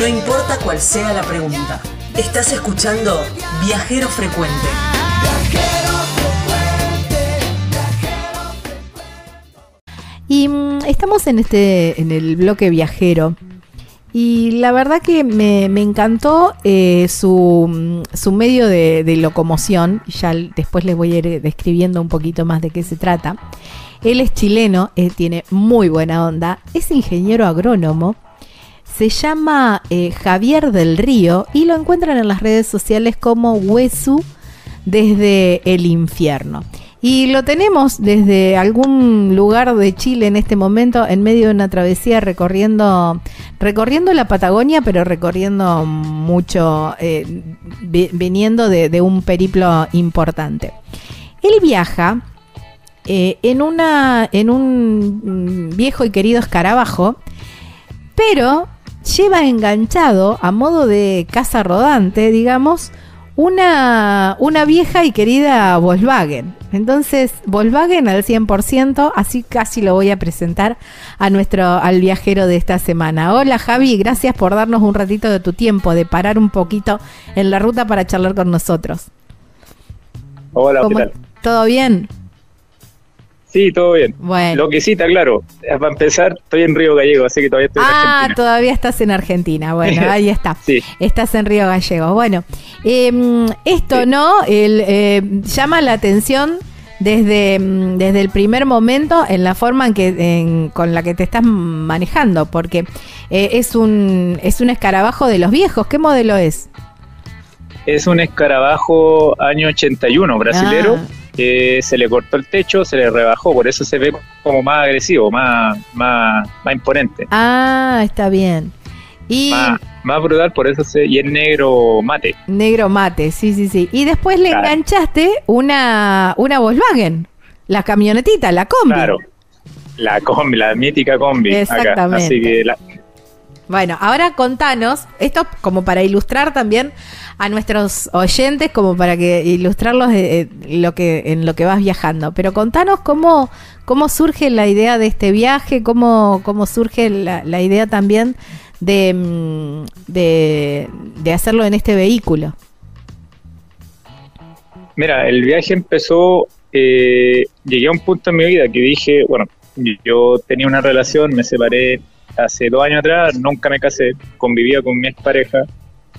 No importa cuál sea la pregunta. Estás escuchando Viajero Frecuente. Y mm, estamos en este, en el bloque viajero. Y la verdad que me, encantó eh, su, mm, su, medio de, locomoción. Ya después les voy a ir describiendo un poquito más de qué se trata. Él es chileno, eh, tiene muy buena onda, es ingeniero agrónomo. Se llama eh, Javier del Río y lo encuentran en las redes sociales como Huesu desde el infierno. Y lo tenemos desde algún lugar de Chile en este momento, en medio de una travesía recorriendo, recorriendo la Patagonia, pero recorriendo mucho, eh, viniendo de, un periplo importante. Él viaja eh, en, una, en un viejo y querido escarabajo, pero lleva enganchado a modo de casa rodante, digamos, una, una vieja y querida Volkswagen. Entonces, Volkswagen al 100%, así casi lo voy a presentar a nuestro, al viajero de esta semana. Hola Javi, gracias por darnos un ratito de tu tiempo, de parar un poquito en la ruta para charlar con nosotros. Hola, ¿qué tal? ¿Todo bien? Sí, todo bien. Bueno. Lo que sí está claro, eh, para empezar, estoy en Río Gallego, así que todavía estoy en ah, Argentina. Ah, todavía estás en Argentina. Bueno, ahí está. sí. Estás en Río Gallego. Bueno, em, esto, ¿no? El, eh, llama la atención desde, mm, desde el primer momento en la forma en que, con la que te estás manejando, porque eh, es, un, es un escarabajo de los viejos. ¿Qué modelo es? Es un escarabajo año 81, brasilero. Ah se le cortó el techo, se le rebajó, por eso se ve como más agresivo, más, más, más imponente. Ah, está bien. Y más, brutal, por eso se, y es negro mate. Negro mate, sí, sí, sí. Y después le enganchaste una, una Volkswagen, la camionetita, la combi. Claro, la combi, la mítica combi. Exactamente. Así que Bueno, ahora contanos, esto como para ilustrar también a nuestros oyentes como para que ilustrarlos lo que, en lo que vas viajando. Pero contanos cómo, cómo surge la idea de este viaje, cómo, cómo surge la, idea también de, mm, de, de hacerlo en este vehículo. Mira, el viaje empezó, eh, llegué a un punto en mi vida que dije, bueno, yo tenía una relación, me separé hace dos años atrás, nunca me casé, convivía con mi expareja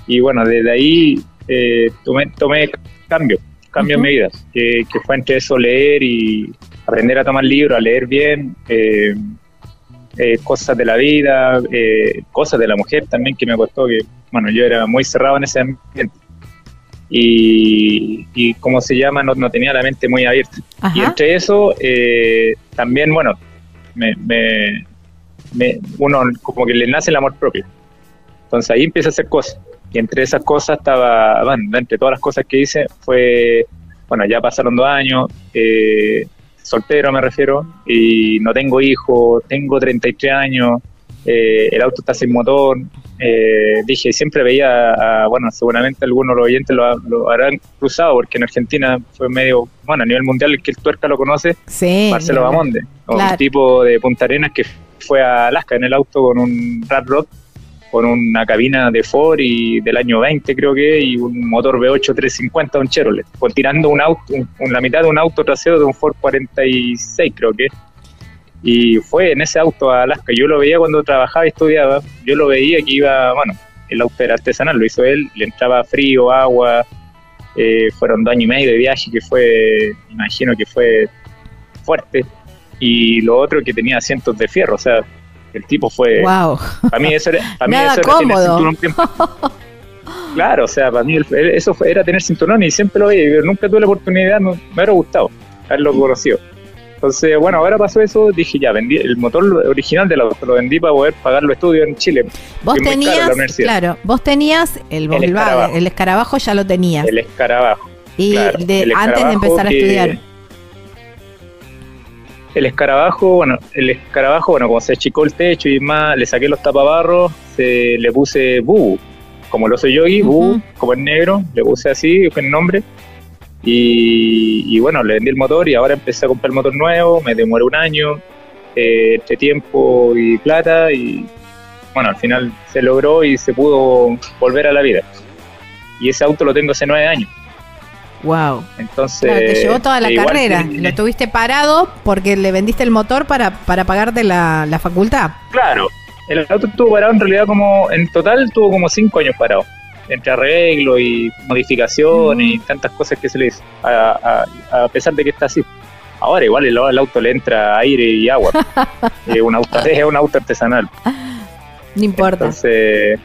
y bueno, desde ahí eh, tomé, tomé cambio, cambio en mi vida, que, fue entre eso leer y aprender a tomar libros, a leer bien, eh, eh, cosas de la vida, cosas de la mujer también que me costó, que bueno, yo era muy cerrado en ese ambiente. Y, y como se llama, no, tenía la mente muy abierta. Y entre eso, también, bueno, me, me, uno como que le nace el amor propio. Entonces ahí empieza a hacer cosas. Y entre esas cosas estaba, bueno, entre todas las cosas que hice fue, bueno, ya pasaron dos años, eh, soltero me refiero, y no tengo hijos, tengo 33 años, eh, el auto está sin motor. Eh, dije, siempre veía, bueno, seguramente algunos de los oyentes lo, lo, habrán cruzado, porque en Argentina fue medio, bueno, a nivel mundial, el que el tuerca lo conoce, sí, Marcelo Bamonde, un tipo de Punta Arenas que fue a Alaska en el auto con un Rat Rod con una cabina de Ford y del año 20 creo que y un motor V8 350 un Chevrolet, por tirando un auto, un, la mitad de un auto trasero de un Ford 46 creo que. Y fue en ese auto a Alaska, yo lo veía cuando trabajaba y estudiaba, yo lo veía que iba, bueno, el auto era artesanal, lo hizo él, le entraba frío, agua, eh, fueron dos años y medio de viaje que fue, imagino que fue fuerte, y lo otro que tenía asientos de fierro, o sea, el tipo fue. Wow. Para mí eso era. Para mí eso era tener Claro, o sea, para mí eso era tener cinturón y siempre lo vi. Nunca tuve la oportunidad, me hubiera gustado haberlo conocido. Entonces, bueno, ahora pasó eso, dije ya, vendí el motor original de auto, lo vendí para poder pagar los estudios en Chile. Vos tenías, claro, vos tenías el, el, escarabajo. el escarabajo ya lo tenías. El escarabajo. Y antes de empezar a estudiar. El escarabajo, bueno, el escarabajo, bueno, como se achicó el techo y más, le saqué los tapabarros, se, le puse Bu, como lo soy yogi, Bu, como es negro, le puse así, fue el nombre. Y, bueno, le vendí el motor y ahora empecé a comprar el motor nuevo, me demoré un año, eh, entre tiempo y plata y, bueno, al final se logró y se pudo volver a la vida. Y ese auto lo tengo hace nueve años. Wow. Entonces. te llevó toda la carrera. Lo tuviste parado porque le vendiste el motor para, para pagarte la, la facultad. Claro. El auto estuvo parado en realidad como. En total tuvo como cinco años parado. Entre arreglo y modificación y mm. tantas cosas que se le hizo. A, a, pesar de que está así. Ahora igual el, auto le entra aire y agua. es, un auto, es un auto artesanal. No importa. Entonces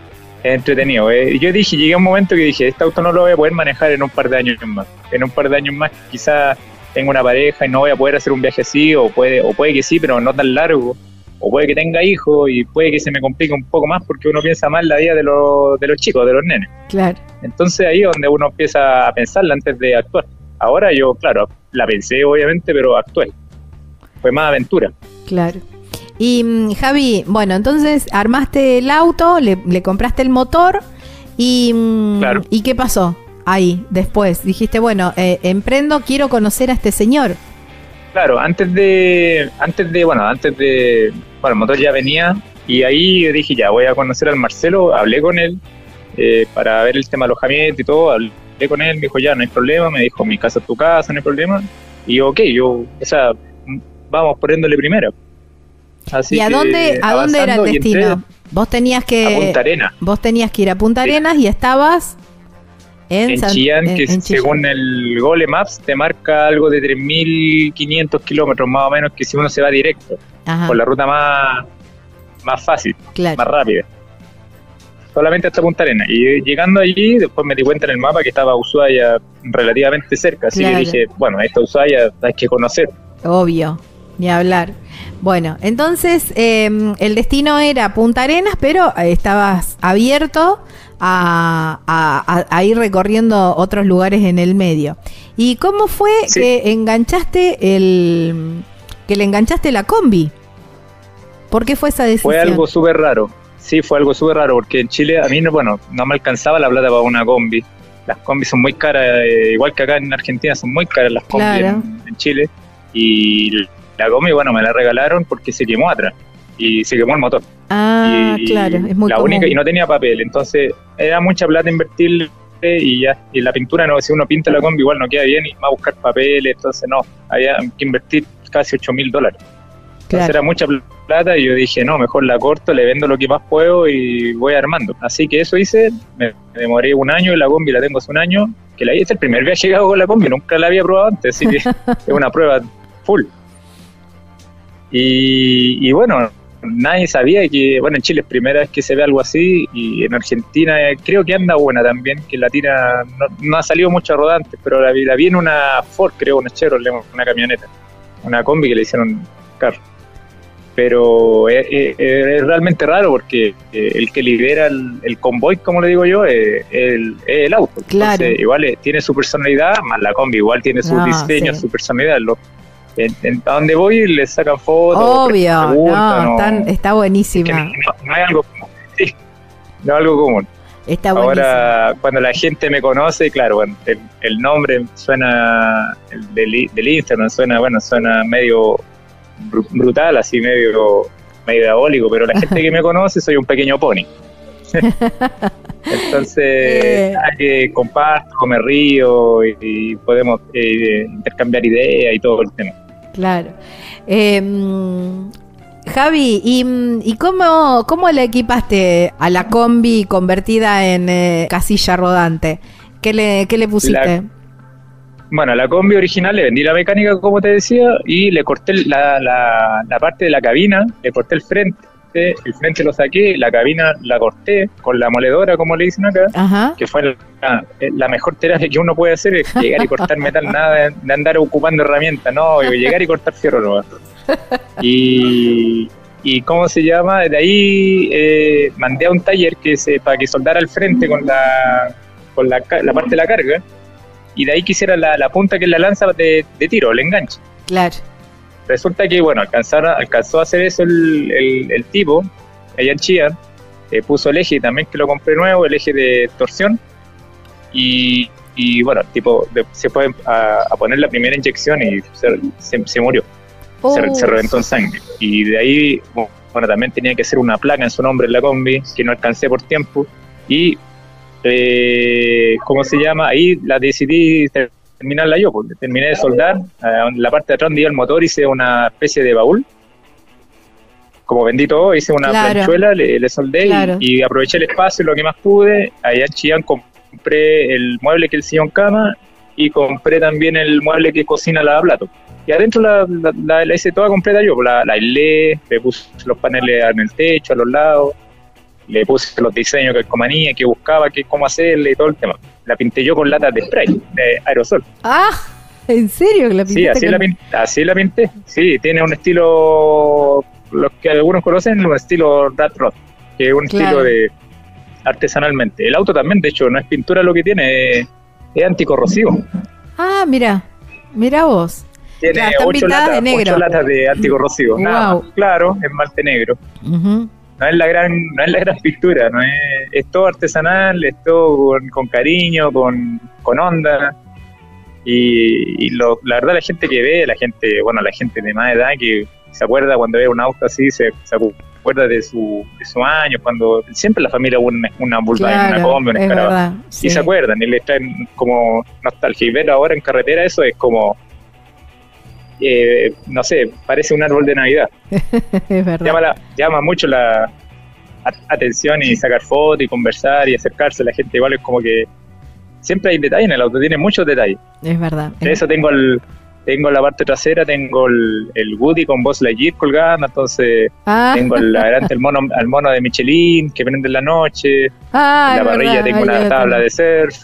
entretenido. Eh. Yo dije, llegué a un momento que dije, este auto no lo voy a poder manejar en un par de años más. En un par de años más quizás tenga una pareja y no voy a poder hacer un viaje así, o puede, o puede que sí, pero no tan largo. O puede que tenga hijos y puede que se me complique un poco más porque uno piensa más la vida de los, de los chicos, de los nenes. Claro. Entonces ahí es donde uno empieza a pensarla antes de actuar. Ahora yo, claro, la pensé obviamente, pero actué. Fue más aventura. Claro. Y mm, Javi, bueno, entonces armaste el auto, le, compraste el motor y, mm, ¿y qué pasó ahí después? Dijiste, bueno, eh, emprendo, quiero conocer a este señor. Claro, antes de, antes de, bueno, antes de, bueno, el motor ya venía y ahí dije, ya, voy a conocer al Marcelo, hablé con él eh, para ver el tema de alojamiento y todo, hablé con él, me dijo, ya, no hay problema, me dijo, mi casa es tu casa, no hay problema. Y ok, yo, o sea, vamos poniéndole primero. ¿Y a dónde, a dónde era el destino? Vos tenías que. A Punta Arenas. Vos tenías que ir a Punta Arenas y estabas. En, en Chillán, que según el Gole Maps te marca algo de 3.500 kilómetros más o menos, que si uno se va directo, por la ruta más, más fácil, más rápida. Solamente hasta Punta Arenas. Y llegando allí, después me di cuenta en el mapa que estaba Ushuaia relativamente cerca, así que dije, bueno, esta Ushuaia hay que conocer. Obvio, ni hablar. Bueno, entonces em, el destino era Punta Arenas, pero estabas abierto a, ir recorriendo otros lugares en el medio. ¿Y cómo fue que enganchaste el que le enganchaste la combi? ¿Por qué fue esa decisión? Fue algo súper raro. Sí, fue algo súper raro, porque en Chile a mí no, bueno, no me alcanzaba la plata para una combi. Las combis son muy caras, eh, igual que acá en Argentina son muy caras las combis en Chile. Y la combi, bueno, me la regalaron porque se quemó atrás y se quemó el motor. Ah, claro, es muy La única, y no tenía papel, entonces era mucha plata invertir y ya, y la pintura, no si uno pinta la combi igual no queda bien y va a buscar papeles, entonces no, había que invertir casi 8 mil dólares. Entonces era mucha plata y yo dije, no, mejor la corto, le vendo lo que más puedo y voy armando. Así que eso hice, me, demoré un año y la combi la tengo hace un año, que la hice el primer viaje que hago con la combi, nunca la había probado antes, así que es una prueba full. Y, bueno, nadie sabía que, bueno, en Chile es primera vez que se ve algo así y en Argentina creo que anda buena también, que la tira no, ha salido mucho rodante, pero la, la vi en una Ford, creo, una Chevrolet, una camioneta, una combi que le hicieron carro. Pero es, realmente raro porque eh, el que lidera el, convoy, como le digo yo, es el, auto. Claro. igual tiene su personalidad, más la combi igual tiene su diseño, su personalidad. Los, a donde voy le sacan fotos. Obvio, no, está buenísima. no, hay algo común. Sí, no hay algo común. Está Ahora, cuando la gente me conoce, claro, el, nombre suena, el del, del, Instagram suena, bueno, suena medio brutal, así medio, medio diabólico, pero la gente que me conoce soy un pequeño pony. Entonces, eh. que comparto, me río y, podemos eh, intercambiar ideas y todo el tema. Claro. Em, Javi, ¿y, cómo, cómo le equipaste a la combi convertida en eh, casilla rodante? ¿Qué le, qué le pusiste? bueno, a la combi original le vendí la mecánica, como te decía, y le corté la, la, la parte de la cabina, le corté el frente el frente lo saqué, la cabina la corté con la moledora, como le dicen acá, que fue la, mejor terapia que uno puede hacer, es llegar y cortar metal, nada de, andar ocupando herramientas, no, llegar y cortar fierro no. Y, y ¿cómo se llama? De ahí eh, mandé a un taller que se, para que soldara al frente con la, con la, parte de la carga, y de ahí quisiera la, la punta que es la lanza de, de tiro, el enganche. Claro. Resulta que, bueno, alcanzó a hacer eso el, el, tipo, allá en Chía, eh, puso el eje también que lo compré nuevo, el eje de torsión, y, y bueno, tipo se fue a, poner la primera inyección y se, se, murió, se, reventó en sangre. Y de ahí, bueno, también tenía que hacer una placa en su nombre en la combi, que no alcancé por tiempo. Y, eh, ¿cómo se llama? Ahí la decidí terminarla yo, porque terminé de soldar. Eh, en la parte de atrás donde iba el motor hice una especie de baúl. Como vendí todo, hice una planchuela, le, soldé y, aproveché el espacio lo que más pude. Allá en Chillán compré el mueble que el sillón cama y compré también el mueble que cocina la plato. Y adentro la, la, hice toda completa yo, la, la aislé, le puse los paneles en el techo, a los lados, le puse los diseños que comanía, que buscaba, que cómo hacerle y todo el tema. La pinté yo con latas de spray, de aerosol. Ah, ¿en serio? ¿La sí, así, la pinté, así la pinté. Sí, tiene un estilo, los que algunos conocen, un estilo Rat Rod, que es un estilo de artesanalmente. El auto también, de hecho, no es pintura lo que tiene, es, es anticorrosivo. Ah, mira, mira vos. Tiene ocho, latas, de negro. latas de anticorrosivo. claro, es malte negro. No es la gran, no es la gran pintura, no es, es todo artesanal, es todo con, cariño, con, con onda. Y, lo, la verdad la gente que ve, la gente, bueno, la gente de más edad que se acuerda cuando ve un auto así, se, acuerda de su, de su año, cuando siempre la familia una, una una combi, una escarabajo. Y se acuerdan, y le traen como nostalgia. Y ver ahora en carretera eso es como eh, no sé, parece un árbol de Navidad. es verdad. Llama, mucho la atención y sacar fotos y conversar y acercarse a la gente. Igual es como que siempre hay detalles en el auto, tiene muchos detalles. Es verdad. De eso tengo el, tengo la parte trasera, tengo el, el Woody con Buzz Lightyear colgando, entonces ah. tengo el, adelante el mono, al mono de Michelin que prende en la noche, ah, en la parrilla tengo una tabla de surf,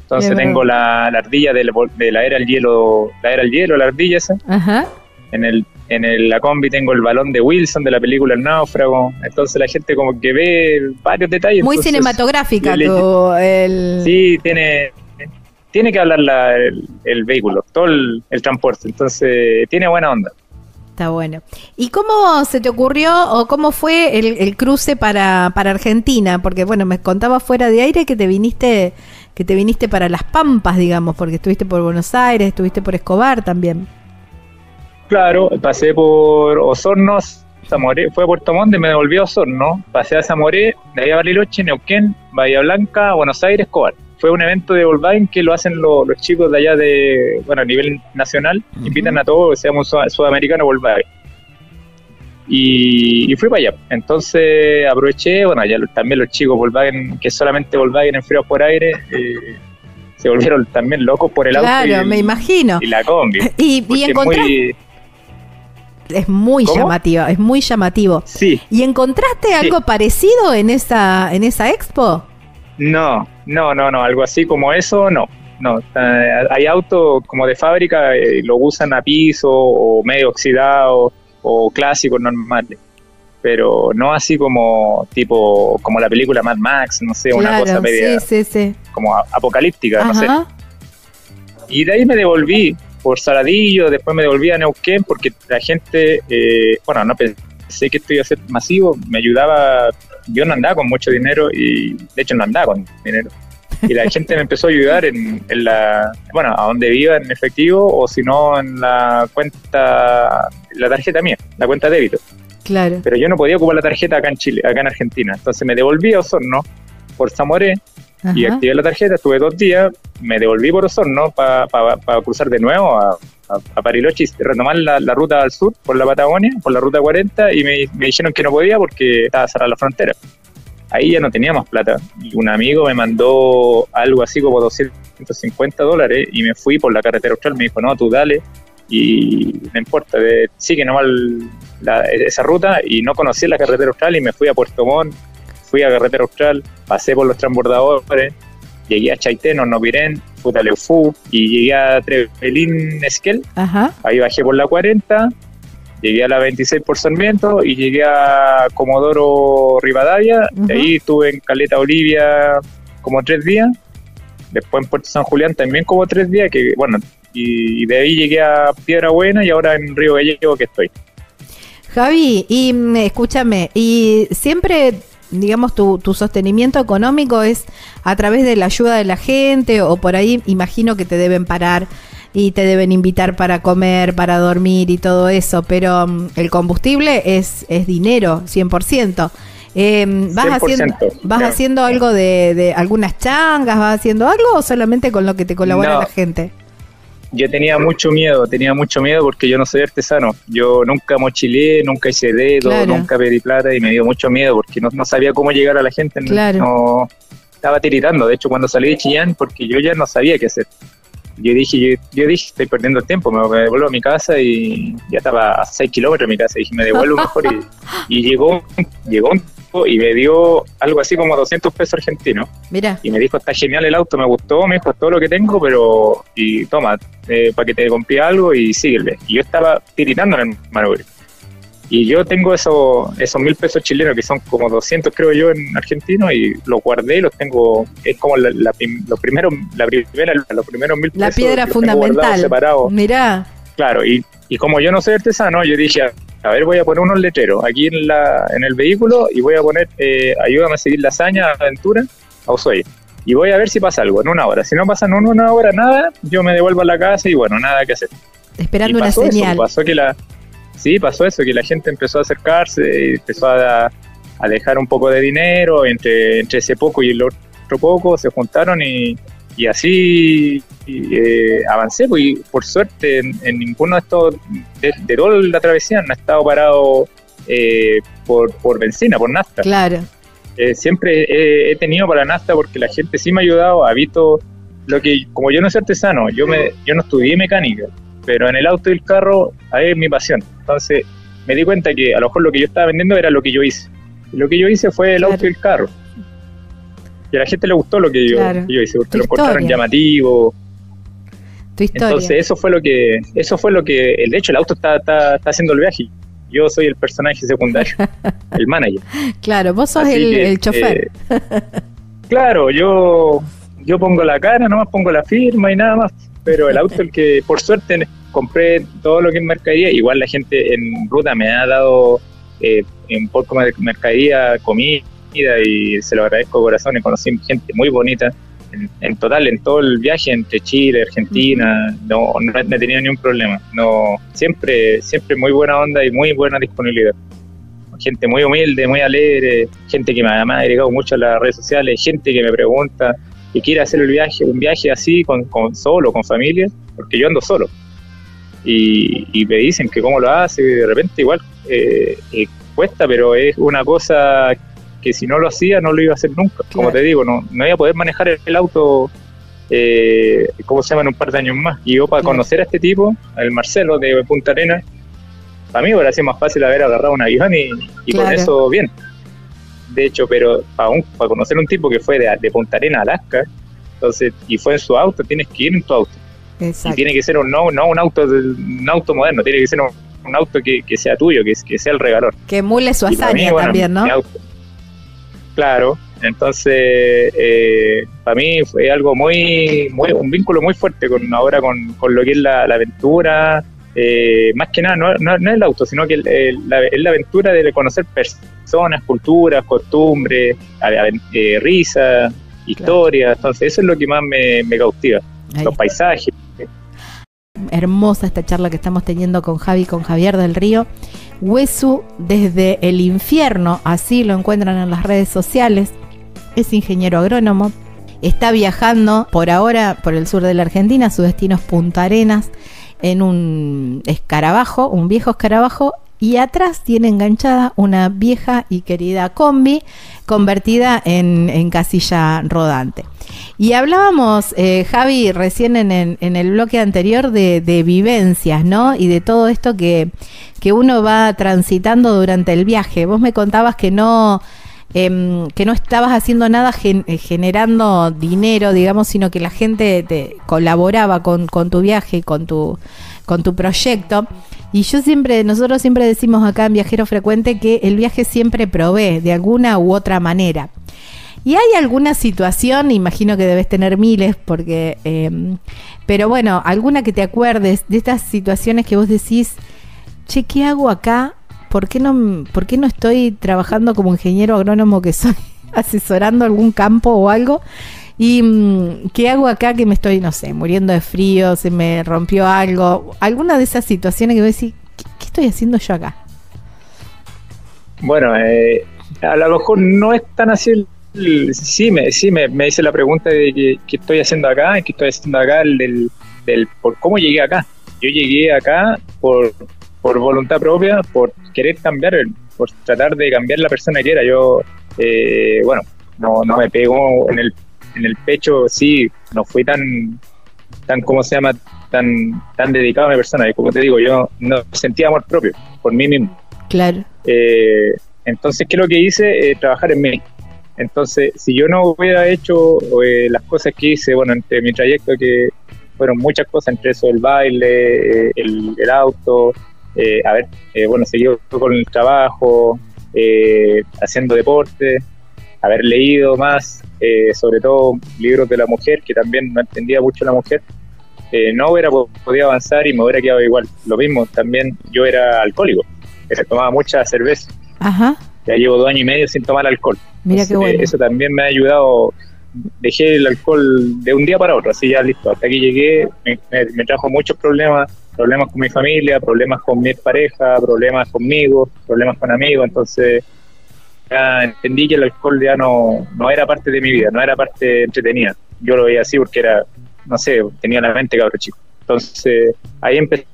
entonces tengo la, ardilla de la, era al hielo, la era al hielo, la ardilla esa. Ajá. En el en el, la combi tengo el balón de Wilson de la película El náufrago. Entonces la gente como que ve varios detalles. Muy cinematográfica el... Sí, tiene tiene que hablar el, vehículo, todo el, transporte. Entonces tiene buena onda. Está bueno. ¿Y cómo se te ocurrió o cómo fue el, el cruce para, para Argentina? Porque bueno, me contaba fuera de aire que te viniste que te viniste para las Pampas, digamos, porque estuviste por Buenos Aires, estuviste por Escobar también. Claro, pasé por Osorno, Zamoré, fue a Puerto Montt y me devolví a Osorno, pasé a Zamoré, de ahí a Bariloche, Neuquén, Bahía Blanca, Buenos Aires, Escobar. Fue un evento de Volkswagen que lo hacen los chicos de allá de, bueno, a nivel nacional, invitan a todos, seamos sudamericanos Volkswagen y, fui para allá. Entonces aproveché, bueno, ya también los chicos Volkswagen, que solamente Volkswagen en frío por aire, eh, se volvieron también locos por el auto. Claro, me imagino. Y la combi. Y, y es muy llamativo, es muy llamativo. Sí. ¿Y encontraste algo parecido en esa, en esa expo? No, no, no, no, algo así como eso, no. No, hay autos como de fábrica, eh, lo usan a piso o medio oxidado o clásicos normales pero no así como tipo como la película Mad Max, no sé, una cosa media como apocalíptica, no sé. Y de ahí me devolví por Saladillo, después me devolví a Neuquén porque la gente, eh, bueno, no pensé que esto iba a ser masivo, me ayudaba, yo no andaba con mucho dinero y de hecho no andaba con dinero. Y la gente me empezó a ayudar en, en la, bueno, a donde viva en efectivo o si no en la cuenta la tarjeta mía, la cuenta débito. Claro. Pero yo no podía ocupar la tarjeta acá en Chile, acá en Argentina. Entonces me devolví a Osorno por Zamoré y activé la tarjeta, estuve dos días, me devolví por Osorno para cruzar de nuevo a, a, Pariloche retomar la, ruta al sur por la Patagonia, por la ruta 40 y me, dijeron que no podía porque estaba cerrada la frontera. Ahí ya no teníamos plata. Y un amigo me mandó algo así como 250 dólares y me fui por la carretera austral. Me dijo, no, tú dale y no importa, de, sigue nomás la, esa ruta y no conocí la carretera austral y me fui a Puerto Montt, fui a carretera austral, pasé por los transbordadores, llegué a Chaitén, Nopirén, Futaleufú y llegué a Trevelín Esquel, ahí bajé por la 40, llegué a la 26 por Sarmiento y llegué a Comodoro Rivadavia, de ahí estuve en Caleta Olivia como tres días, después en Puerto San Julián también como tres días, que bueno, y de ahí llegué a Piedra Buena y ahora en Río Gallego que estoy. Javi, y mm, escúchame, y siempre, digamos, tu, tu sostenimiento económico es a través de la ayuda de la gente o por ahí imagino que te deben parar y te deben invitar para comer, para dormir y todo eso, pero mm, el combustible es, es dinero, 100%. Eh, ¿Vas, haciendo, ¿vas haciendo algo de, de, algunas changas? ¿Vas haciendo algo o solamente con lo que te colabora la gente? Yo tenía mucho miedo, tenía mucho miedo porque yo no soy artesano. Yo nunca mochilé, nunca hice dedo, nunca pedí plata y me dio mucho miedo porque no, sabía cómo llegar a la gente. No, estaba tiritando, de hecho, cuando salí de Chillán, porque yo ya no sabía qué hacer yo dije, yo, dije, estoy perdiendo el tiempo, me, devuelvo a mi casa y ya estaba a 6 kilómetros de mi casa. Y dije, me devuelvo mejor. Y, y llegó, llegó un y me dio algo así como 200 pesos argentinos. Mira. Y me dijo, está genial el auto, me gustó, me dijo, todo lo que tengo, pero, y toma, eh, para que te compré algo y síguele. Y yo estaba tiritando en el manubrio. Y yo tengo esos, esos mil pesos chilenos, que son como 200 creo yo en argentino, y los guardé y los tengo, es como la, los primeros, la primera, los primeros mil pesos. La piedra fundamental. Mirá. Claro, y, y como yo no soy artesano, yo dije, a ver, voy a poner unos letreros aquí en, la, en el vehículo y voy a poner, eh, ayúdame a seguir la hazaña, aventura, a Ushuaia. Y voy a ver si pasa algo en una hora. Si no pasa en una hora nada, yo me devuelvo a la casa y bueno, nada que hacer. Esperando una señal. pasó que la, sí, pasó eso, que la gente empezó a acercarse, empezó a, a dejar un poco de dinero, entre, entre ese poco y el otro poco se juntaron y, y así eh, avancé, pues, y por suerte en, ninguno de estos, de, de, toda la travesía, no ha estado parado eh, por, por benzina, por nafta. Claro. Eh, siempre he, tenido para nafta porque la gente sí me ha ayudado, ha visto lo que, como yo no soy artesano, yo, me, yo no estudié mecánica, pero en el auto y el carro ahí es mi pasión. Entonces me di cuenta que a lo mejor lo que yo estaba vendiendo era lo que yo hice. lo que yo hice fue el auto y el carro. Y a la gente le gustó lo que yo, hice, porque lo encontraron llamativo. Tu historia. Entonces eso fue lo que, eso fue lo que, de hecho el auto está, está, haciendo el viaje. Yo soy el personaje secundario, el manager. Claro, vos sos el, chofer. Eh, claro, yo, yo pongo la cara, nomás pongo la firma y nada más. Pero el auto, el que por suerte compré todo lo que es mercadería, igual la gente en ruta me ha dado eh, en poco de mercadería, comida y se lo agradezco de corazón y conocí gente muy bonita. En, total, en todo el viaje entre Chile, Argentina, no, no, he tenido ni un problema. No, siempre, siempre muy buena onda y muy buena disponibilidad. Gente muy humilde, muy alegre, gente que me, ha agregado mucho a las redes sociales, gente que me pregunta y quiere hacer el viaje, un viaje así, con, con solo, con familia, porque yo ando solo. Y, y, me dicen que cómo lo hace, de repente igual eh, eh, cuesta, pero es una cosa que si no lo hacía no lo iba a hacer nunca. Como te digo, no, no iba a poder manejar el auto, eh, ¿cómo se llama?, en un par de años más. Y yo para conocer a este tipo, el Marcelo de Punta Arena, para mí hubiera sido más fácil haber agarrado un avión y, con eso bien. De hecho, pero para, un, para conocer un tipo que fue de, de Punta Arena a Alaska, entonces, y fue en su auto, tienes que ir en tu auto. Y tiene que ser un, no, no un auto un auto moderno, tiene que ser un, auto que, que, sea tuyo, que, que sea el regalor. Que emule su hazaña también, ¿no? Claro, entonces eh, para mí fue algo muy, muy, un vínculo muy fuerte con ahora con, con lo que es la, aventura, eh, más que nada no, no, es el auto, sino que es la aventura de conocer personas, culturas, costumbres, eh, risas, historias, entonces eso es lo que más me, cautiva, los paisajes. Hermosa esta charla que estamos teniendo con Javi, con Javier del Río. Huesu desde el infierno, así lo encuentran en las redes sociales. Es ingeniero agrónomo. Está viajando por ahora por el sur de la Argentina, su destino es Punta Arenas, en un escarabajo, un viejo escarabajo, y atrás tiene enganchada una vieja y querida combi convertida en, casilla rodante. Y hablábamos, eh, Javi, recién en, el bloque anterior de, de, vivencias, ¿no? Y de todo esto que, que uno va transitando durante el viaje. Vos me contabas que no, em, que no estabas haciendo nada eh, generando dinero, digamos, sino que la gente te colaboraba con, con tu viaje, con tu, con tu proyecto. Y yo siempre, nosotros siempre decimos acá en Viajero Frecuente que el viaje siempre provee de alguna u otra manera. ¿Y hay alguna situación, imagino que debes tener miles, porque, em, pero bueno, alguna que te acuerdes de estas situaciones que vos decís, che, ¿qué hago acá? ¿Por qué no, por qué no estoy trabajando como ingeniero agrónomo que soy, asesorando algún campo o algo? ¿Y mm, qué hago acá que me estoy, no sé, muriendo de frío, se me rompió algo? ¿Alguna de esas situaciones que voy a decir, ¿qué, estoy haciendo yo acá? Bueno, eh, a lo mejor no es tan así. sí, me, sí me, me hice la pregunta de qué, estoy haciendo acá, qué estoy haciendo acá, del, del, por cómo llegué acá. Yo llegué acá por, por voluntad propia, por querer cambiar, por tratar de cambiar la persona que era. Yo, eh, bueno, no, no me pego en el en el pecho sí, no fui tan, tan ¿cómo se llama? Tan, tan dedicado a mi persona. Y como te digo, yo no sentía amor propio por mí mismo. Claro. Eh, entonces, ¿qué es lo que hice? Eh, trabajar en mí. Entonces, si yo no hubiera hecho eh, las cosas que hice, bueno, entre mi trayecto, que fueron muchas cosas, entre eso el baile, el, el, auto, a ver, bueno, seguí con el trabajo, haciendo deporte, haber leído más, eh, sobre todo libros de la mujer, que también no entendía mucho la mujer, eh, no hubiera podido avanzar y me hubiera quedado igual. Lo mismo, también yo era alcohólico, se tomaba mucha cerveza. Ajá. Ya llevo dos años y medio sin tomar alcohol. Mira qué bueno. Eso también me ha ayudado. Dejé el alcohol de un día para otro, así ya listo. Hasta aquí llegué, me, trajo muchos problemas, problemas con mi familia, problemas con mi pareja, problemas conmigo, problemas con amigos. Entonces, entendí que el alcohol ya no, no era parte de mi vida, no era parte entretenida. Yo lo veía así porque era, no sé, tenía la mente cabrón chico. Entonces ahí empecé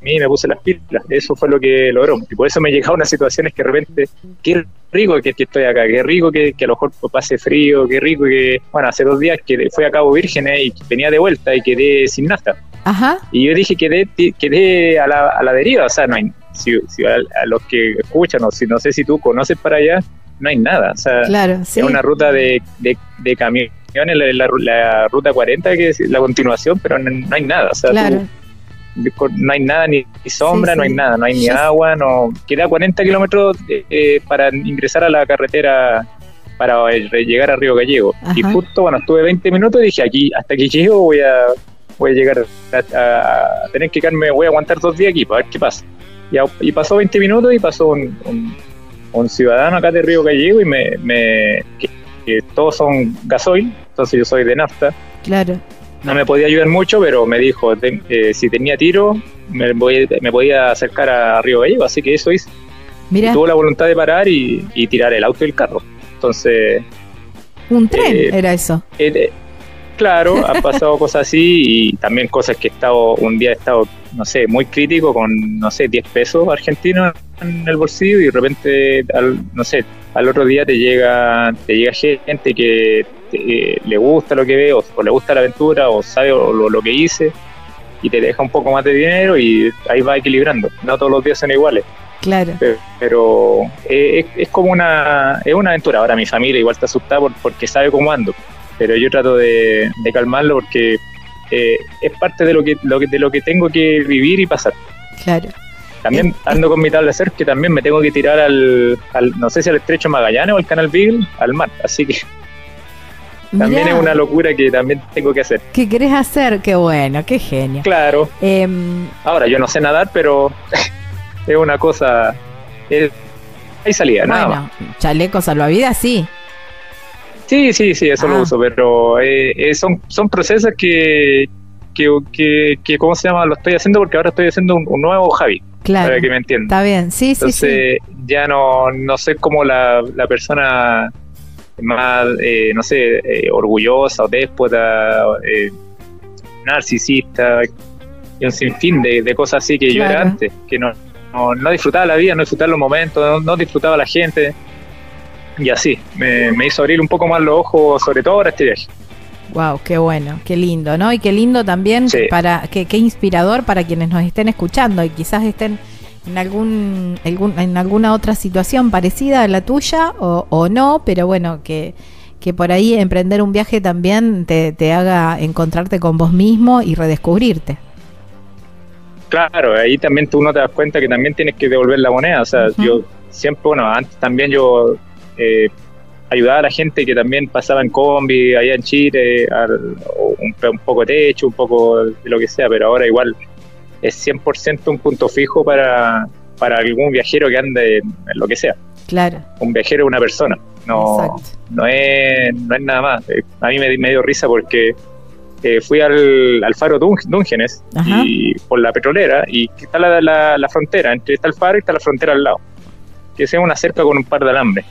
a mí me puse las pilas, eso fue lo que logró. Y por eso me llegaron unas situaciones que de repente, qué rico que, estoy acá, qué rico que, a lo mejor pase frío, qué rico que, bueno, hace dos días que fui a Cabo Vírgenes y venía de vuelta y quedé sin nafta. Ajá. Y yo dije, quedé, quedé a la, a la deriva, o sea, no hay, si, a, los que escuchan, o si no sé si tú conoces para allá, no hay nada. O sea, es una ruta de, de, de camiones, la, ruta 40, que es la continuación, pero no, hay nada. O sea, no hay nada, ni, sombra, no hay nada, no hay ni agua, no queda 40 kilómetros eh, para ingresar a la carretera para llegar a Río Gallego. Y justo, bueno, estuve 20 minutos y dije, aquí, hasta aquí llego voy a voy a llegar a, tener que quedarme, voy a aguantar dos días aquí para ver qué pasa. Y, pasó 20 minutos y pasó un, un, ciudadano acá de Río Gallego y me, me que, todos son gasoil, entonces yo soy de nafta. Claro. No me podía ayudar mucho, pero me dijo, eh, si tenía tiro, me, me podía acercar a Río Gallego, así que eso hice. Mira. tuvo la voluntad de parar y, tirar el auto y el carro. Entonces... Un tren eh, era eso. Eh, claro, ha pasado cosas así y también cosas que he estado, un día he estado no sé, muy crítico con, no sé, 10 pesos argentinos en el bolsillo y de repente, al, no sé, al otro día te llega, te llega gente que eh, le gusta lo que ve o, le gusta la aventura o sabe lo, que hice y te deja un poco más de dinero y ahí va equilibrando. No todos los días son iguales. Claro. Pero, eh, es, como una, es una aventura. Ahora mi familia igual está asustada porque sabe cómo ando. Pero yo trato de, de calmarlo porque eh, es parte de lo que, lo que de lo que tengo que vivir y pasar. Claro. También ando con mi tabla surf que también me tengo que tirar al, no sé si al estrecho Magallanes o al canal Beagle, al mar, así que también es una locura que también tengo que hacer. ¿Qué querés hacer? Qué bueno, qué genio. Claro. Em, Ahora, yo no sé nadar, pero es una cosa... hay salida, nada más. chaleco salvavidas, sí. Sí, sí, sí, eso lo ah. uso, pero eh, eh, son, son procesos que, que, que, ¿cómo se llama? Lo estoy haciendo porque ahora estoy haciendo un, nuevo Javi. Claro. Para que me entiendan. Está bien, sí, sí, Entonces, ya no, no sé cómo la, la persona más, eh, no sé, orgullosa o déspota, narcisista, y un sinfín de, de cosas así que yo era antes, que no, no, disfrutaba la vida, no disfrutaba los momentos, no, no disfrutaba la gente y así, me, hizo abrir un poco más los ojos, sobre todo ahora este viaje. Wow, qué bueno, qué lindo, ¿no? Y qué lindo también para, qué, qué inspirador para quienes nos estén escuchando y quizás estén en algún, en alguna otra situación parecida a la tuya o, o no, pero bueno, que, que por ahí emprender un viaje también te, te, haga encontrarte con vos mismo y redescubrirte. Claro, ahí también tú no te das cuenta que también tienes que devolver la moneda. O sea, yo siempre, bueno, antes también yo eh, ayudar a la gente que también pasaba en combi allá en Chile, un, poco de techo, un poco de lo que sea, pero ahora igual es 100% un punto fijo para, para algún viajero que ande en, lo que sea. Claro. Un viajero es una persona. No, no, es, no es nada más. Eh, a mí me, me dio risa porque eh, fui al, al faro Dungeones y, por la petrolera y está la, la, frontera, entre está el faro y está la frontera al lado, que es una cerca con un par de alambres.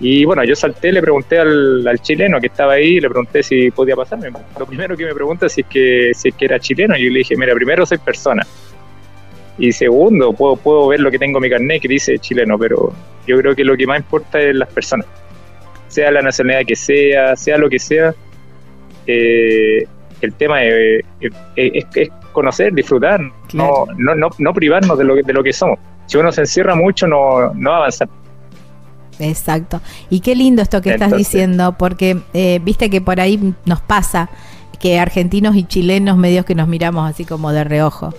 Y bueno, yo salté, le pregunté al, al, chileno que estaba ahí, le pregunté si podía pasarme. Lo primero que me pregunta si es que, si es que era chileno, y yo le dije, mira, primero soy persona. Y segundo, puedo, puedo ver lo que tengo en mi carnet que dice chileno, pero yo creo que lo que más importa es las personas. Sea la nacionalidad que sea, sea lo que sea, eh, el tema es, conocer, disfrutar, no, no, no, no, privarnos de lo, que, de lo que somos. Si uno se encierra mucho, no, no va a avanzar. Exacto. Y qué lindo esto que estás diciendo, porque eh, viste que por ahí nos pasa que argentinos y chilenos medios que nos miramos así como de reojo.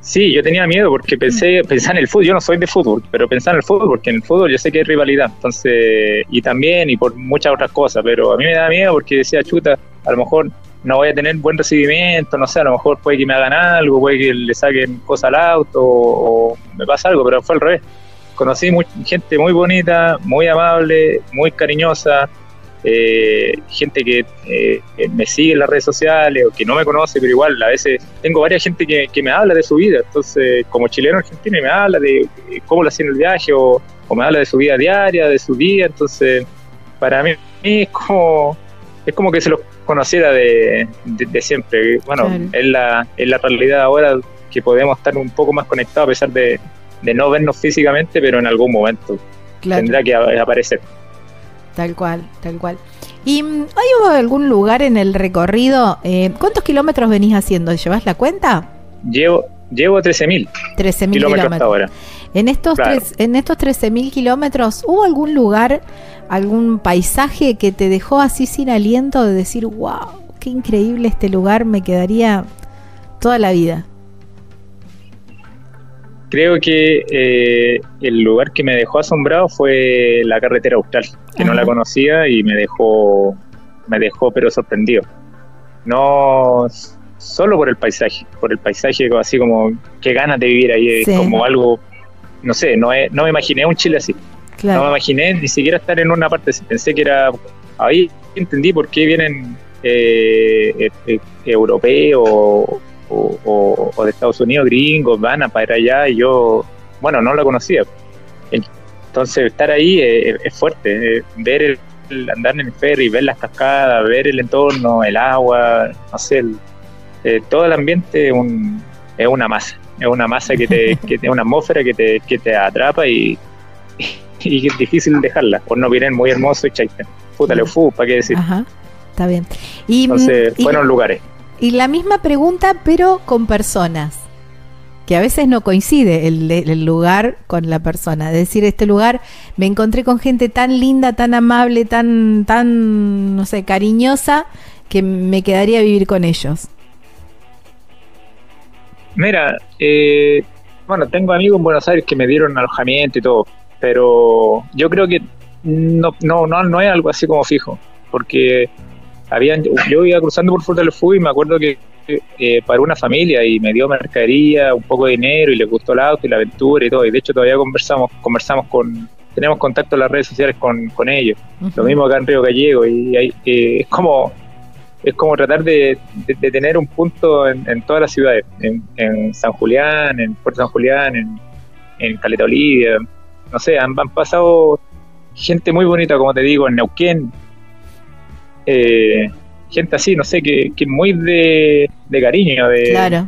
Sí, yo tenía miedo porque pensé, pensé en el fútbol, yo no soy de fútbol, pero pensé en el fútbol porque en el fútbol yo sé que hay rivalidad, entonces, y también, y por muchas otras cosas, pero a mí me da miedo porque decía, chuta, a lo mejor no voy a tener buen recibimiento, no sé, a lo mejor puede que me hagan algo, puede que le saquen cosas al auto o, me pasa algo, pero fue al revés. Conocí gente muy bonita, muy amable, muy cariñosa, eh, gente que eh, me sigue en las redes sociales o que no me conoce, pero igual a veces tengo varias gente que, me habla de su vida, entonces como chileno argentino me habla de cómo lo hacen el viaje o, o me habla de su vida diaria, de su día, entonces para mí es como es como que se los conociera de, siempre. Bueno, es, la, es la realidad ahora que podemos estar un poco más conectados a pesar de, no vernos físicamente, pero en algún momento tendrá que aparecer. Tal cual, tal cual. ¿Y mm, hay algún lugar en el recorrido? Eh, ¿Cuántos kilómetros venís haciendo? ¿Llevas la cuenta? Llevo, llevo 13.000 13.000 kilómetros, ahora. En estos, en estos 13.000 kilómetros, ¿hubo algún lugar, algún paisaje que te dejó así sin aliento de decir, wow, qué increíble este lugar, me quedaría toda la vida? Creo que eh, el lugar que me dejó asombrado fue la carretera austral, que no la conocía y me dejó, me dejó pero sorprendido. No solo por el paisaje, por el paisaje así como qué ganas de vivir ahí, como algo no sé, no, no me imaginé un Chile así. No me imaginé ni siquiera estar en una parte Pensé que era. Ahí entendí por qué vienen eh, eh, eh europeos o, de Estados Unidos, gringos, van a para allá y yo, bueno, no lo conocía. Entonces, estar ahí es, fuerte. ver el, andar en el ferry, ver las cascadas, ver el entorno, el agua, no sé, todo el ambiente es, un, es una masa es una masa que te, que te una atmósfera que te, que te atrapa y, y es difícil dejarla. Por no vienen muy hermoso y chaita. Puta, le ¿para qué decir? Ajá, está bien. Y, Entonces, fueron lugares. Y la misma pregunta, pero con personas. Que a veces no coincide el, lugar con la persona. Es decir, este lugar me encontré con gente tan linda, tan amable, tan, tan, no sé, cariñosa, que me quedaría a vivir con ellos. Mira, eh, bueno, tengo amigos en Buenos Aires que me dieron alojamiento y todo, pero yo creo que no, no, no, no es algo así como fijo, porque habían, yo iba cruzando por Fuerte del y me acuerdo que eh, para una familia y me dio mercadería, un poco de dinero y le gustó el auto y la aventura y todo, y de hecho todavía conversamos, conversamos con, tenemos contacto en las redes sociales con, con ellos, lo mismo acá en Río Gallego, y hay, eh, es como es como tratar de, tener un punto en, todas las ciudades, en, San Julián, en Puerto San Julián, en, en Caleta Olivia, no sé, han, pasado gente muy bonita, como te digo, en Neuquén, eh, gente así, no sé, que, que muy de, cariño, de,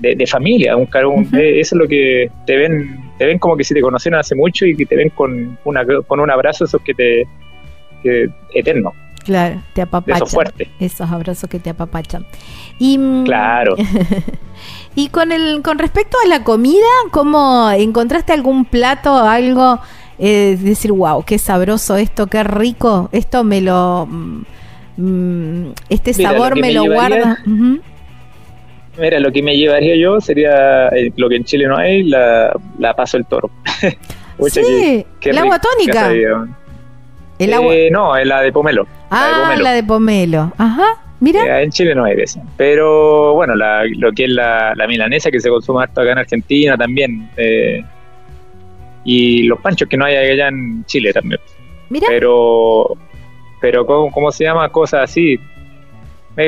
de, familia, un, eso es lo que te ven, te ven como que si te conocieron hace mucho y que te ven con, una, con un abrazo, esos que te, que, eterno. Claro, te apapachan. fuerte. Esos abrazos que te apapachan. Y, mm, claro. y con el con respecto a la comida, ¿cómo encontraste algún plato, algo, eh, decir, wow, qué sabroso esto, qué rico, esto me lo, mm, mm, este sabor me, lo guarda. Mira, lo que me llevaría yo sería eh, lo que en Chile no hay, la, la paso el toro. sí, el agua tónica. ¿El agua? Eh, no, es la de pomelo. Ah, la de pomelo. Ajá. Mira. Eh, en Chile no hay de eso. Pero bueno, lo que es la, milanesa que se consume harto acá en Argentina también. Eh, y los panchos que no hay allá en Chile también. Pero, pero ¿cómo, se llama? Cosas así.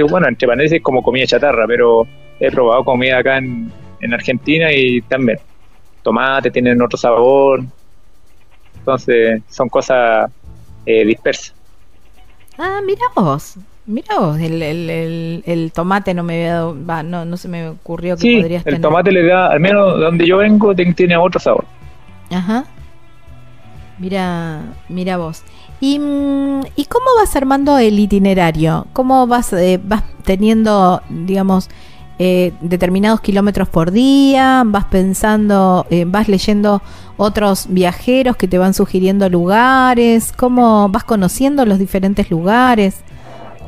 Bueno, entre paréntesis como comida chatarra, pero he probado comida acá en, en Argentina y también tomate tienen otro sabor. Entonces son cosas eh, dispersas. Ah, mira vos. Mira vos, el, el, el, tomate no me había dado, no, no se me ocurrió que sí, el tomate le da, al menos donde yo vengo, tiene otro sabor. Ajá. Mira, mira vos. ¿Y, mm, ¿Y cómo vas armando el itinerario? ¿Cómo vas, eh, teniendo, digamos, eh, determinados kilómetros por día? ¿Vas pensando, eh, vas leyendo otros viajeros que te van sugiriendo lugares? ¿Cómo vas conociendo los diferentes lugares?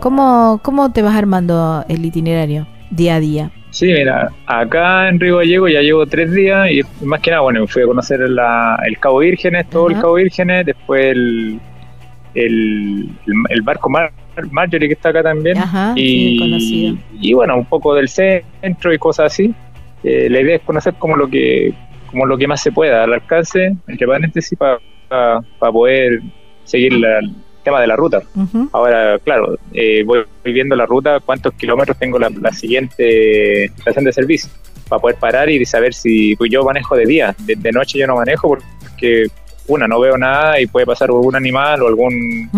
¿Cómo, cómo te vas armando el itinerario día a día? Sí, mira, acá en Río Gallego ya llevo tres días y más que nada, bueno, me fui a conocer el Cabo Vírgenes, todo el Cabo Vírgenes, después el, el, barco Mar, Marjorie que está acá también. y, y bueno, un poco del centro y cosas así. Eh, la idea es conocer como lo que como lo que más se pueda al alcance, entre paréntesis, para poder seguir la, tema de la ruta. Ahora, claro, eh, voy viendo la ruta, cuántos kilómetros tengo la, siguiente estación de servicio, para poder parar y saber si pues yo manejo de día, de, noche yo no manejo porque una no veo nada y puede pasar algún animal o algún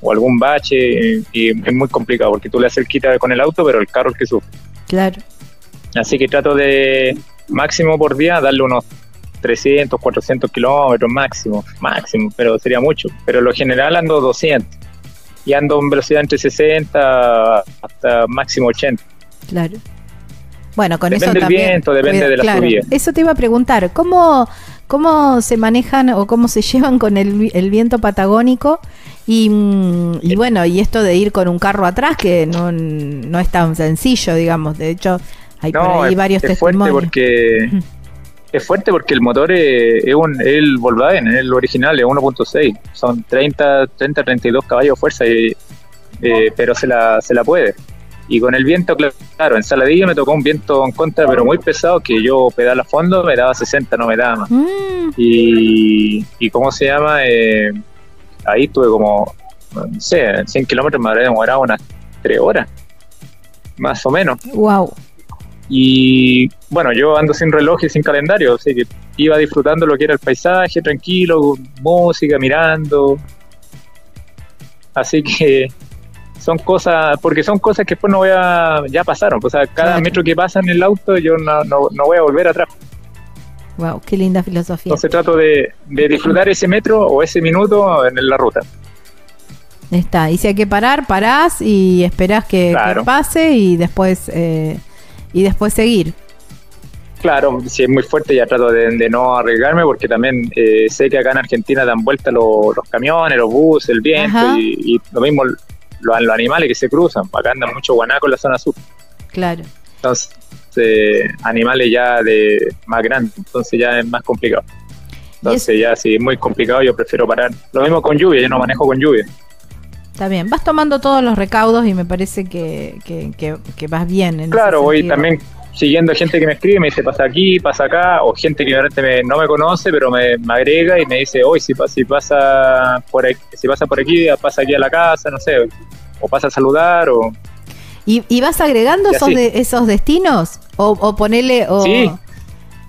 o algún bache y, es muy complicado porque tú le haces el quita con el auto pero el carro es que sufre. Claro. Así que trato de máximo por día darle unos 300, 400 kilómetros máximo, máximo, pero sería mucho. Pero lo general ando 200 y ando en velocidad entre 60 hasta máximo 80. Claro. Bueno, con depende eso del viento, depende de la subida. Eso te iba a preguntar, ¿cómo, cómo se manejan o cómo se llevan con el, el viento patagónico? Y, mm, y, bueno, y esto de ir con un carro atrás, que no, no es tan sencillo, digamos. De hecho, hay por ahí varios es Fuerte porque es fuerte porque el motor es, un, el Volkswagen, el original, es 1.6. Son 30, 30, 32 caballos de fuerza, y, eh, pero se la, se la puede. Y con el viento, claro, en Saladillo me tocó un viento en contra, pero muy pesado, que yo pedal a fondo me daba 60, no me daba más. Mm. Y, y ¿cómo se llama? Eh, ahí tuve como, no sé, 100 kilómetros me habría demorado unas 3 horas, más o menos. Wow. Y bueno, yo ando sin reloj y sin calendario, así que iba disfrutando lo que era el paisaje, tranquilo, música, mirando. Así que son cosas, porque son cosas que después no voy a, ya pasaron, o sea, cada metro que pasa en el auto yo no, no, voy a volver atrás. Wow, qué linda filosofía. Entonces trato de, disfrutar ese metro o ese minuto en la ruta. Está, y si hay que parar, parás y esperás que, pase y después eh, y después seguir. Claro, si es muy fuerte ya trato de, no arriesgarme porque también eh, sé que acá en Argentina dan vuelta los, camiones, los buses, el viento y, lo mismo los, los, animales que se cruzan. Acá andan mucho guanaco en la zona sur. Claro. Entonces, eh, animales ya de más grandes, entonces ya es más complicado. Entonces ya si es muy complicado yo prefiero parar. Lo mismo con lluvia, yo no manejo con lluvia. Está bien, vas tomando todos los recaudos y me parece que, que, vas bien. En claro, voy también siguiendo gente que me escribe, me dice pasa aquí, pasa acá, o gente que me, no me conoce, pero me, agrega y me dice, hoy si, si pasa por aquí, si pasa por aquí, pasa aquí a la casa, no sé, o pasa a saludar, o... ¿Y, vas agregando esos, de, esos destinos? ¿O, o ponerle... O... Sí.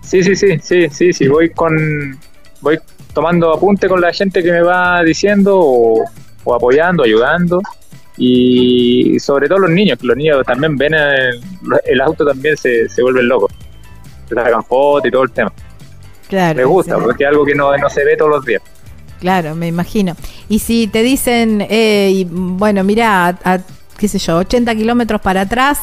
sí, sí, sí, sí, sí, sí, voy con... Voy tomando apunte con la gente que me va diciendo o o apoyando, ayudando y sobre todo los niños, que los niños también ven el, auto también se, se vuelven locos, se sacan fotos y todo el tema. Claro. Me gusta, porque es algo que no, no se ve todos los días. Claro, me imagino. Y si te dicen, eh, bueno, mira, a, qué sé yo, 80 kilómetros para atrás,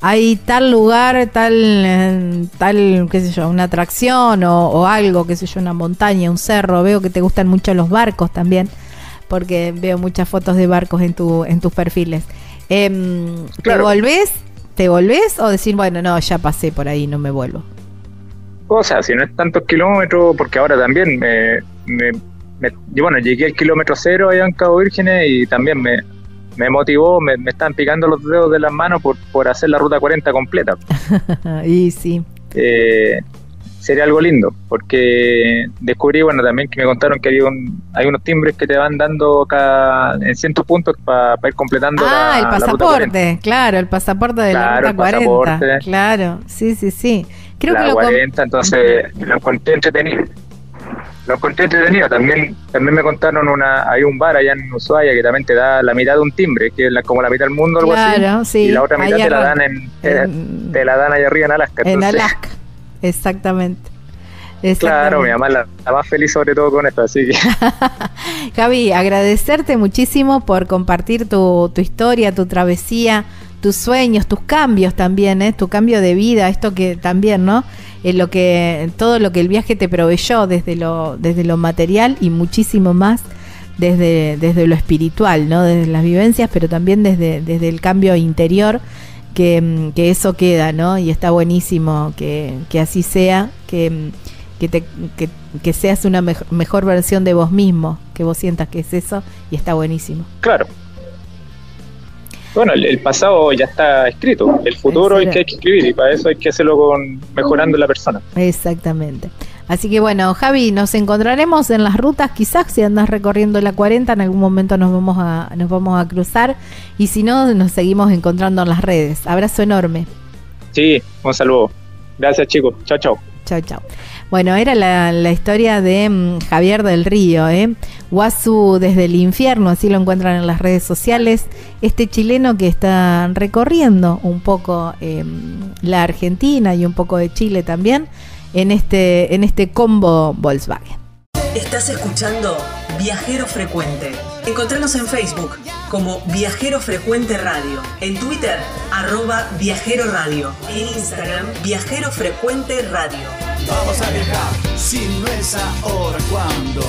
hay tal lugar, tal, tal, qué sé yo, una atracción o, o, algo, qué sé yo, una montaña, un cerro, veo que te gustan mucho los barcos también porque veo muchas fotos de barcos en, tu, en tus perfiles. Em, ¿Te volvés? ¿Te volvés o decir, bueno, no, ya pasé por ahí, no me vuelvo? O sea, si no es tantos kilómetros, porque ahora también me, bueno, llegué al kilómetro cero allá en Cabo Vírgenes y también me, me motivó, me, me están picando los dedos de las manos por, por hacer la ruta 40 completa. y sí. Eh, sería algo lindo, porque descubrí, bueno, también que me contaron que hay, un, hay unos timbres que te van dando cada, en cientos puntos para ir completando ah, el pasaporte, claro, el pasaporte de la ruta 40. Claro, sí, sí, sí. Creo que lo 40, entonces lo encontré entretenido. Lo encontré entretenido. También, también me contaron una, hay un bar allá en Ushuaia que también te da la mitad de un timbre, que es como la mitad del mundo, algo así. Sí, y la otra mitad te la dan en, te la dan allá arriba en Alaska. En Alaska. Exactamente. Claro, mi mamá la, más feliz sobre todo con esto, así que... Javi, agradecerte muchísimo por compartir tu, tu historia, tu travesía, tus sueños, tus cambios también, ¿eh? tu cambio de vida, esto que también, ¿no? En lo que, todo lo que el viaje te proveyó desde lo, desde lo material y muchísimo más desde, desde lo espiritual, ¿no? Desde las vivencias, pero también desde, desde el cambio interior Mm, que, eso queda, ¿no? Y está buenísimo que, así sea, que, mm, que, te, que, seas una mejor versión de vos mismo, que vos sientas que es eso, y está buenísimo. Claro. Bueno, el, pasado ya está escrito, el futuro hay que, hay que escribir y para eso hay que hacerlo con mejorando la persona. Exactamente. Así que bueno, Javi, nos encontraremos en las rutas, quizás si andas recorriendo la 40, en algún momento nos vamos a, nos vamos a cruzar y si no, nos seguimos encontrando en las redes. Abrazo enorme. Sí, un saludo. Gracias chicos. Chao, chao. Chao, chao. Bueno, era la, historia de mm, Javier del Río, ¿eh? Guasu desde el infierno, así lo encuentran en las redes sociales. Este chileno que está recorriendo un poco em, la Argentina y un poco de Chile también en este, en este combo Volkswagen. Estás escuchando Viajero Frecuente. Encontranos en Facebook como Viajero Frecuente Radio, en Twitter arroba Viajero Radio, en Instagram Viajero Frecuente Radio. Vamos a viajar, si no es ahora, ¿cuándo?